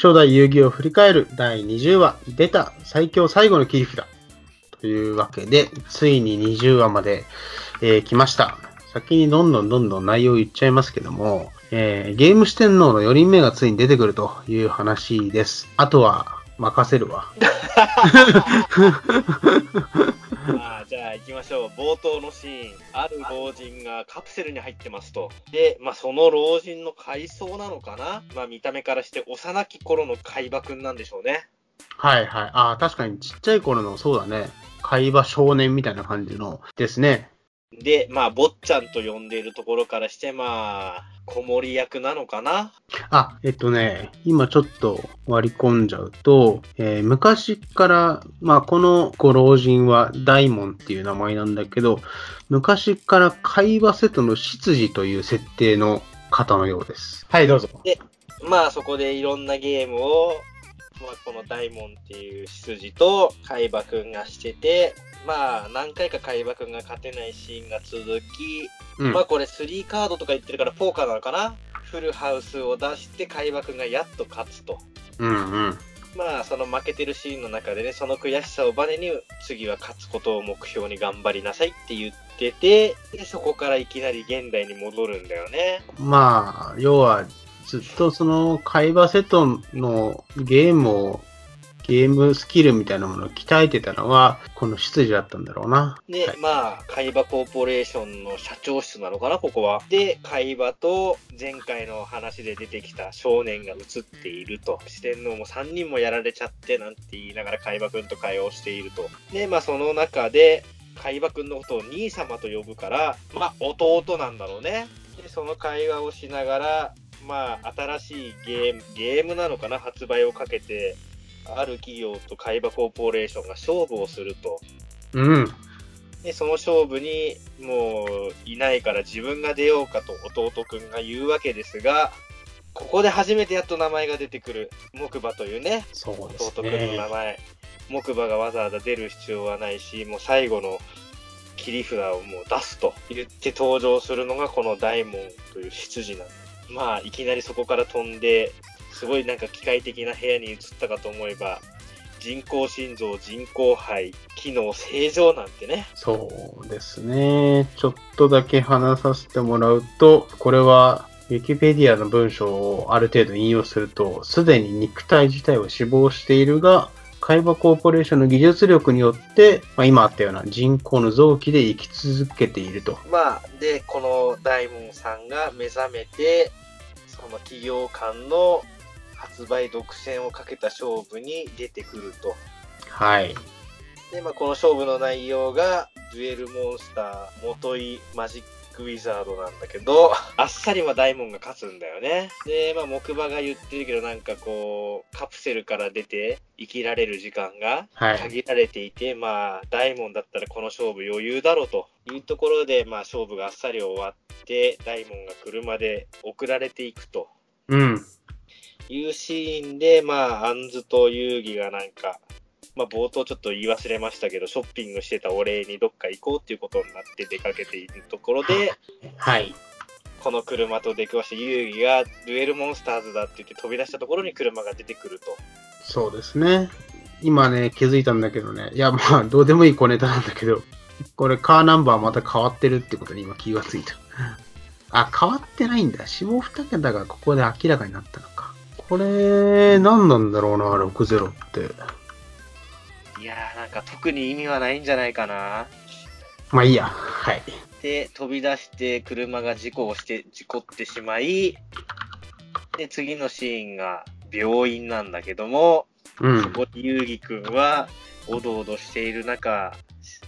初代遊戯を振り返る第20話、出た最強最後の切り札。というわけで、ついに20話まで、えー来ました。先にどんどんどんどん内容言っちゃいますけども、えーゲーム四天王の4人目がついに出てくるという話です。あとは、任せるわ。きましょう。冒頭のシーン。ある老人がカプセルに入ってますと。で、まあその老人の階層なのかな？まあ見た目からして幼き頃の海馬くんなんでしょうね。はいはい。ああ、確かにちっちゃい頃の、そうだね。海馬少年みたいな感じのですね。で、まあ、坊ちゃんと呼んでいるところからして、まあ、子守役なのかな？あ、えっとね、今ちょっと割り込んじゃうと、えー昔から、まあこのご老人は大門っていう名前なんだけど、昔から会話セットの執事という設定の方のようです。はい、どうぞ。まあ、そこでいろんなゲームを、まあ、この大門っていう執事と海馬くんがしてて、まあ、何回か海馬くんが勝てないシーンが続き、うんまあ、これ3カードとか言ってるからポーカーなのかな？フルハウスを出して海馬くんがやっと勝つと。うんうん。まあ、その負けてるシーンの中でね、その悔しさをバネに、次は勝つことを目標に頑張りなさいって言ってて、でそこからいきなり現代に戻るんだよね。まあ、要は、ずっとその会話セットのゲームを、ゲームスキルみたいなものを鍛えてたのは、この執事だったんだろうな。で、はいまあ、海馬コーポレーションの社長室なのかな、ここは。で、海馬と前回の話で出てきた少年が映っていると。四天王も3人もやられちゃってなんて言いながら海馬くんと会話をしていると。で、まあ、その中で、海馬くんのことを兄様と呼ぶから、まあ、弟なんだろうね。で、その会話をしながら、まあ、新しいゲーム、ゲームなのかな、発売をかけて、ある企業と海馬コーポレーションが勝負をすると。うん。で、その勝負にもういないから自分が出ようかと弟くんが言うわけですが、ここで初めてやっと名前が出てくる木馬というね、そうです弟くんの名ね。前。木馬がわざわざ出る必要はないし、もう最後の切り札をもう出すと言って登場するのがこの大門という執事なんです。まあ、いきなりそこから飛んで、すごいなんか機械的な部屋に移ったかと思えば、人工心臓、人工肺、機能正常なんてね。そうですね。ちょっとだけ話させてもらうと、これは、ウィキペディアの文章をある程度引用すると、すでに肉体自体は死亡しているが、海馬コーポレーションの技術力によって、まあ、今あったような人工の臓器で生き続けていると。まあ、で、この大門さんが目覚めて、その企業間の発売独占をかけた勝負に出てくると。はい。で、まあ、この勝負の内容が、デュエルモンスター、元井マジックウィザードなんだけど、あっさりは大門が勝つんだよね。で、まあ、木馬が言ってるけど、なんかこう、カプセルから出て生きられる時間がはい。限られていて、まあ、大門だったらこの勝負余裕だろうというところで、まあ、勝負があっさり終わって、大門が車で送られていくとうん。いうシーンで、まあ、アンズと遊戯がなんか、まあ、冒頭ちょっと言い忘れましたけど、ショッピングしてたお礼にどっか行こうっていうことになって出かけているところで、はい。この車と出くわして遊戯がデュエルモンスターズだって言って飛び出したところに車が出てくると。そうですね。今ね、気づいたんだけどね。いや、まあ、どうでもいい小ネタなんだけど、これカーナンバーまた変わってるってことに今気がついた。あ、変わってないんだ。下2桁がここで明らかになったのか。これ、何なんだろうな、60って。いやー、なんか特に意味はないんじゃないかな。まあいいや。はい。で、飛び出して車が事故をして、事故ってしまい、で、次のシーンが病院なんだけども、うん。そこに遊戯くんは、おどおどしている中、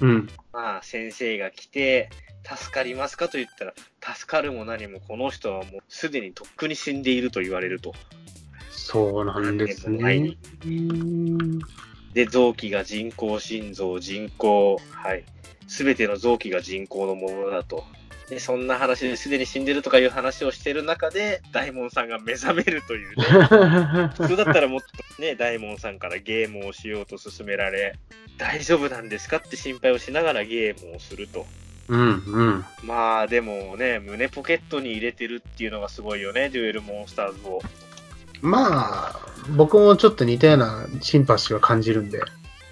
うん。まあ、先生が来て、助かりますかと言ったら、助かるも何もこの人はもうすでにとっくに死んでいると言われると。そうなんですはいね。うんで、臓器が人工心臓、人工、はい。すべての臓器が人工のものだと。で、そんな話ですでに死んでるとかいう話をしてる中で、大門さんが目覚めるというね。普通だったらもっとね、大門さんからゲームをしようと勧められ、大丈夫なんですかって心配をしながらゲームをすると。うんうん。まあでもね、胸ポケットに入れてるっていうのがすごいよね、デュエルモンスターズを。まあ、僕もちょっと似たようなシンパシーを感じるんで、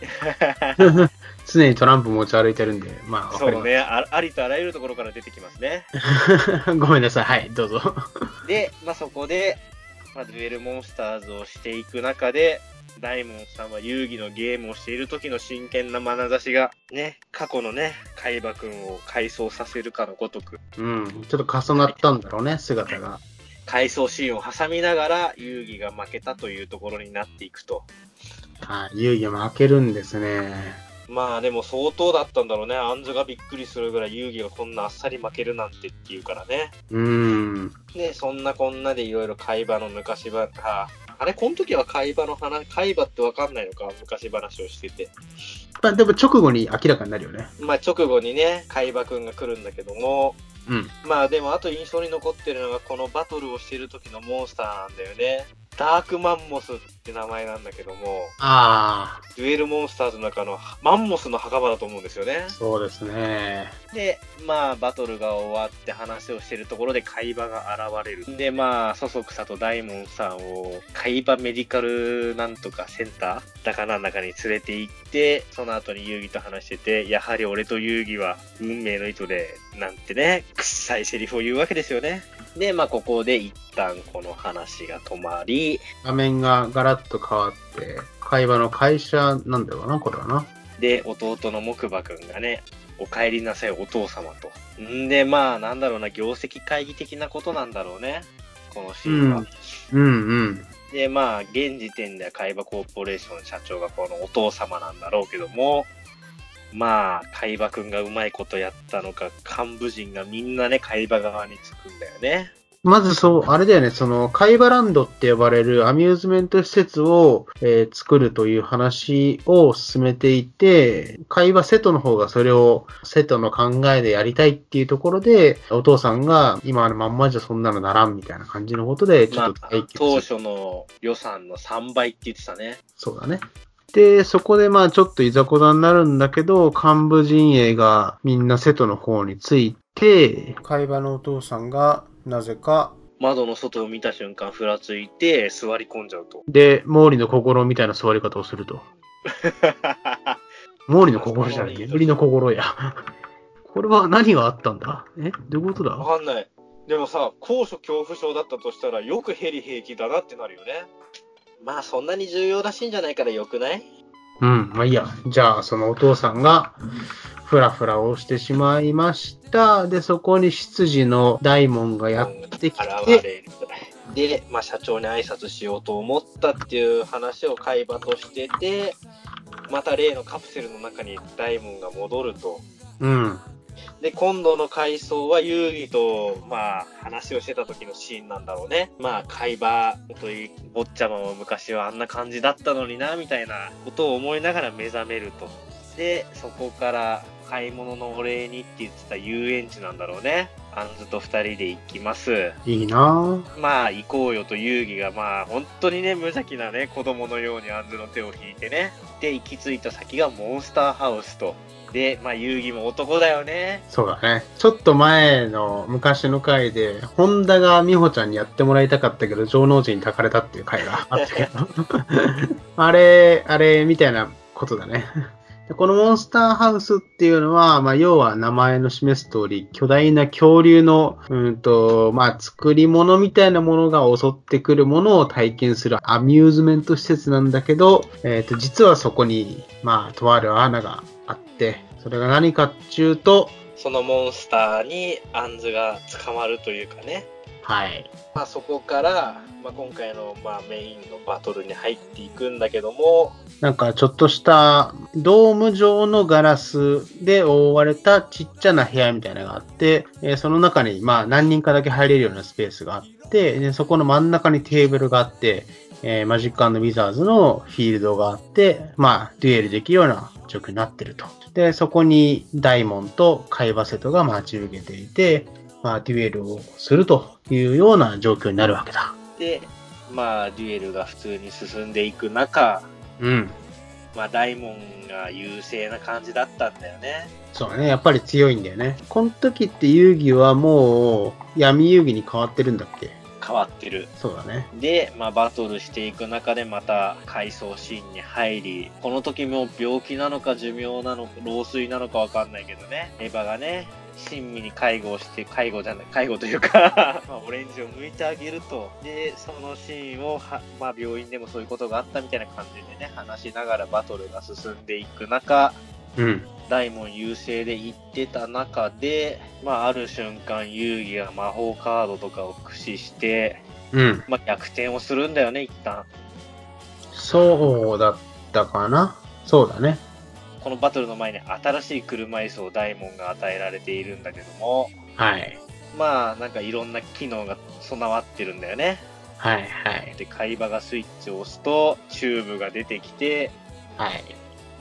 常にトランプ持ち歩いてるんで、まあ、そうねあ、ありとあらゆるところから出てきますね。す。ごめんなさい。はい、どうぞ。で、まあ、そこで、まあ、デュエルモンスターズをしていく中で、大門さんは遊戯のゲームをしている時の真剣な眼差しが、ね、過去のね、海馬くんを回想させるかのごとく、うん、ちょっと重なったんだろうね、姿が。回想シーンを挟みながら遊戯が負けたというところになっていくと。はい、遊戯負けるんですね。まあでも相当だったんだろうね。アンズがびっくりするぐらい遊戯がこんなあっさり負けるなんてっていうからね。うん。で、そんなこんなでいろいろ海馬の昔話、ああれ、この時は海馬の話、海馬ってわかんないのか、昔話をしてて。まあ、でも直後に明らかになるよね。まあ直後にね、海馬くんが来るんだけども、うん。まあでもあと印象に残ってるのがこのバトルをしてる時のモンスターなんだよね。ダークマンモスって名前なんだけども、あデュエルモンスターズの中のマンモスの墓場だと思うんですよねあ、。そうですね。で、まあ、バトルが終わって話をしてるところで海馬が現れる。で、まあ、そそくさと大門さんを海馬メディカルなんとかセンターだかなんだかに連れて行って、その後に遊戯と話してて、やはり俺と遊戯は運命の糸で、なんてね、臭いセリフを言うわけですよね。で、まあ、ここで一旦この話が止まり、画面がガラッと変わって、会話の会社なんだろうな、これはな。で、弟の木馬くんがね、お帰りなさいお父様と。んで、まあ、なんだろうな、業績会議的なことなんだろうね。このシーンは。うんうん。で、まあ、現時点では海馬コーポレーション社長がこのお父様なんだろうけども、まあ、海馬くんがうまいことやったのか、幹部陣がみんなね、海馬側につくんだよね。まずそう、あれだよね、その、海馬ランドって呼ばれるアミューズメント施設を、えー作るという話を進めていて、海馬瀬戸の方がそれを瀬戸の考えでやりたいっていうところで、お父さんが今のまんまじゃそんなのならんみたいな感じのことで、ちょまあっと対、決当。初の予算の3倍って言ってたね。そうだね。で、そこでまあちょっといざこざになるんだけど、幹部陣営がみんな瀬戸の方について、海馬のお父さんがなぜか窓の外を見た瞬間、ふらついて座り込んじゃうと。で、毛利の心みたいな座り方をすると。毛利の心じゃない、眠りの心や。これは何があったんだ？え？どういうことだ？わかんない。でもさ、高所恐怖症だったとしたら、よくヘリ平気だなってなるよね。まあ、そんなに重要らしいんじゃないからよくない？うん、まあいいや。じゃあ、そのお父さんが、ふらふらをしてしまいました。で、そこに執事の大門がやってき現て。で、まあ、社長に挨拶しようと思ったっていう話を会話としてて、また例のカプセルの中に大門が戻ると。うん。で、今度の回想は遊戯と、まあ、話をしてた時のシーンなんだろうね。まあ、会話といい、坊ちゃまも昔はあんな感じだったのにな、みたいなことを思いながら目覚めると。で、そこから、買い物のお礼にって言ってた遊園地なんだろうね。アンズと二人で行きます。いいなぁ。まあ、行こうよと遊戯が、まあ、本当にね、無邪気なね、子供のようにアンズの手を引いてね。で、行き着いた先がモンスターハウスと。で、まあ、遊戯も男だよね。そうだね。ちょっと前の昔の回で、ホンダが美穂ちゃんにやってもらいたかったけど、城之内に抱かれたっていう回があったけど。あれ、あれみたいなことだね。でこのモンスターハウスっていうのは、まあ、要は名前の示す通り、巨大な恐竜の、うんと、まあ、作り物みたいなものが襲ってくるものを体験するアミューズメント施設なんだけど、えっ、と、実はそこに、まあ、とある穴があって、それが何かっていうと、そのモンスターにアンズが捕まるというかね。はい。まあ、そこから、まあ、今回の、まあ、メインのバトルに入っていくんだけども、なんかちょっとしたドーム状のガラスで覆われたちっちゃな部屋みたいなのがあって、えーその中にまあ何人かだけ入れるようなスペースがあって、でそこの真ん中にテーブルがあって、えーマジックウィザーズのフィールドがあって、まあデュエルできるような状況になってると。で、そこにダイモンとカイバセトが待ち受けていて、まあデュエルをするというような状況になるわけだ。で、まあ、デュエルが普通に進んでいく中、うん。まあ、大門が優勢な感じだったんだよね。そうね、やっぱり強いんだよね。この時って遊戯はもう闇遊戯に変わってるんだっけ？変わってる。そうだね。で、まあ、バトルしていく中でまた回想シーンに入り、この時も病気なのか寿命なのか、老衰なのかわかんないけどね、エヴァがね、親身に介護をして、介護じゃない、介護というか まあ、オレンジを剥いてあげると。で、そのシーンをは、まあ、病院でもそういうことがあったみたいな感じでね、話しながらバトルが進んでいく中、うん。大門優勢で行ってた中で、まあ、ある瞬間、遊戯が魔法カードとかを駆使して、うん。まあ、逆転をするんだよね、一旦。そうだったかな。そうだね。このバトルの前に新しい車椅子を大門が与えられているんだけども、はい。まあ、なんかいろんな機能が備わってるんだよね。はいはい。で、海馬がスイッチを押すと、チューブが出てきて、はい。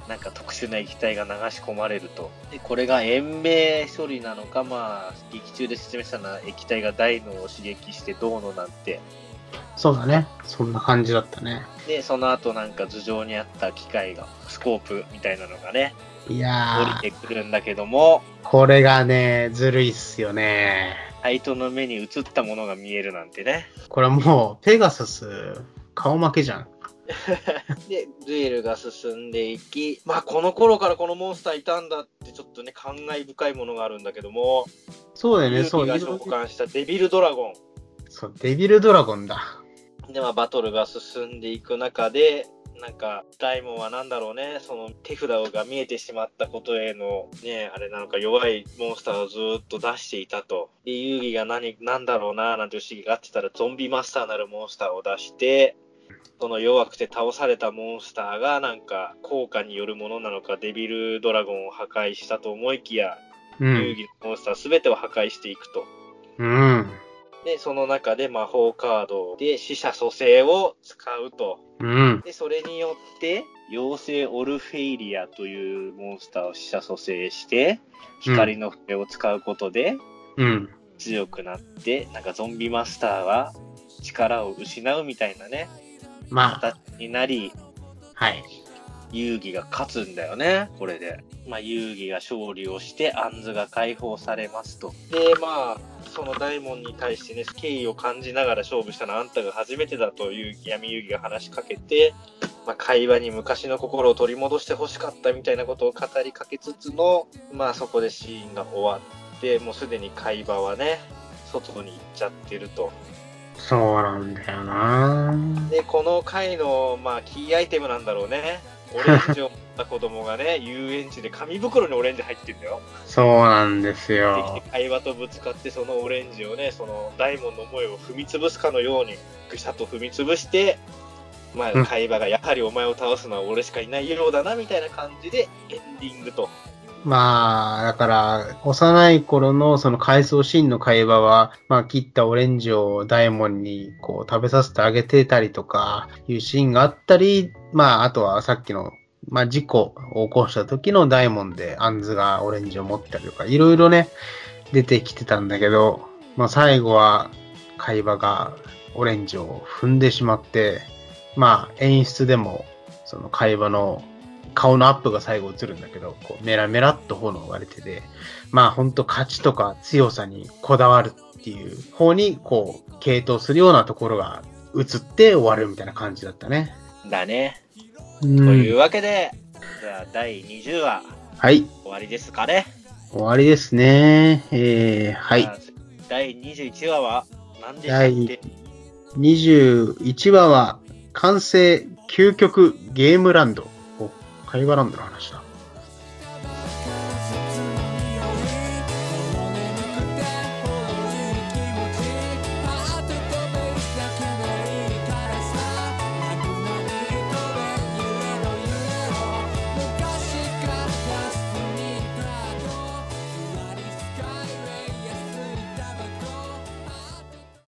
なんか特殊な液体が流し込まれると。で、これが延命処理なのか、まあ、劇中で説明したのは液体が大脳を刺激してどうのなんて。そうだね。そんな感じだったね。で、その後なんか頭上にあった機械が、スコープみたいなのがね、いやー、降りてくるんだけども、これがね、ずるいっすよね。サイトの目に映ったものが見えるなんてね。これもう、ペガサス、顔負けじゃん。で、デュエルが進んでいき、まあこの頃からこのモンスターいたんだってちょっとね、感慨深いものがあるんだけども、そうだよね、ユそう。が召喚したデビルドラゴン。そう、デビルドラゴンだ。で、まあ、バトルが進んでいく中で、なんか、大門はなんだろうね、その手札が見えてしまったことへの、ね、あれなのか弱いモンスターをずーっと出していたと。で、遊戯が何、なんだろうな、なんて不思議があってたら、ゾンビマスターなるモンスターを出して、その弱くて倒されたモンスターがなんか効果によるものなのかデビルドラゴンを破壊したと思いきや、遊うん。戯のモンスター全てを破壊していくと。うん。で、その中で魔法カードで死者蘇生を使うと。うん。で、それによって、妖精オルフェイリアというモンスターを死者蘇生して、光の笛を使うことでうん。強くなって、なんかゾンビマスターは力を失うみたいなね、まあ、形になり、はい。遊戯が勝つんだよね、これで。まあ、遊戯が勝利をして、アンズが解放されますと。で、まあ、その大門に対してね、敬意を感じながら勝負したのはあんたが初めてだという闇遊戯が話しかけて、まあ、会話に昔の心を取り戻してほしかったみたいなことを語りかけつつの、まあ、そこでシーンが終わって、もうすでに会話はね、外に行っちゃってると。そうなんだよなで、この回の、まあ、キーアイテムなんだろうね。オレンジを持った子供がね、遊園地で紙袋にオレンジ入ってんだよ。そうなんですでよ。会話とぶつかって、そのオレンジをね、その大門の思いを踏み潰すかのように、ぐしゃっと踏み潰して、まうんあ、会話がやはりお前を倒すのは俺しかいないようだな、みたいな感じで、エンディングと。まあ、だから、幼い頃のその回想シーンの会話は、まあ、切ったオレンジを大門にこう食べさせてあげてたりとか、いうシーンがあったり、まあ、あとはさっきの、まあ、事故を起こした時の大門でアンズがオレンジを持ったりとか、いろいろね、出てきてたんだけど、まあ、最後は会話がオレンジを踏んでしまって、まあ、演出でも、その会話の顔のアップが最後映るんだけど、こうメラメラっと炎が出てて、まあ本当勝ちとか強さにこだわるっていう方にこう傾倒するようなところが映って終わるみたいな感じだったね。だね。う、というんわけで、じゃあ第20話、はい、終わりですかね。終わりですね。えー、はい。第21話は何でしたっ第け21話は完成究極ゲームランド。お、会話ランドの話だ。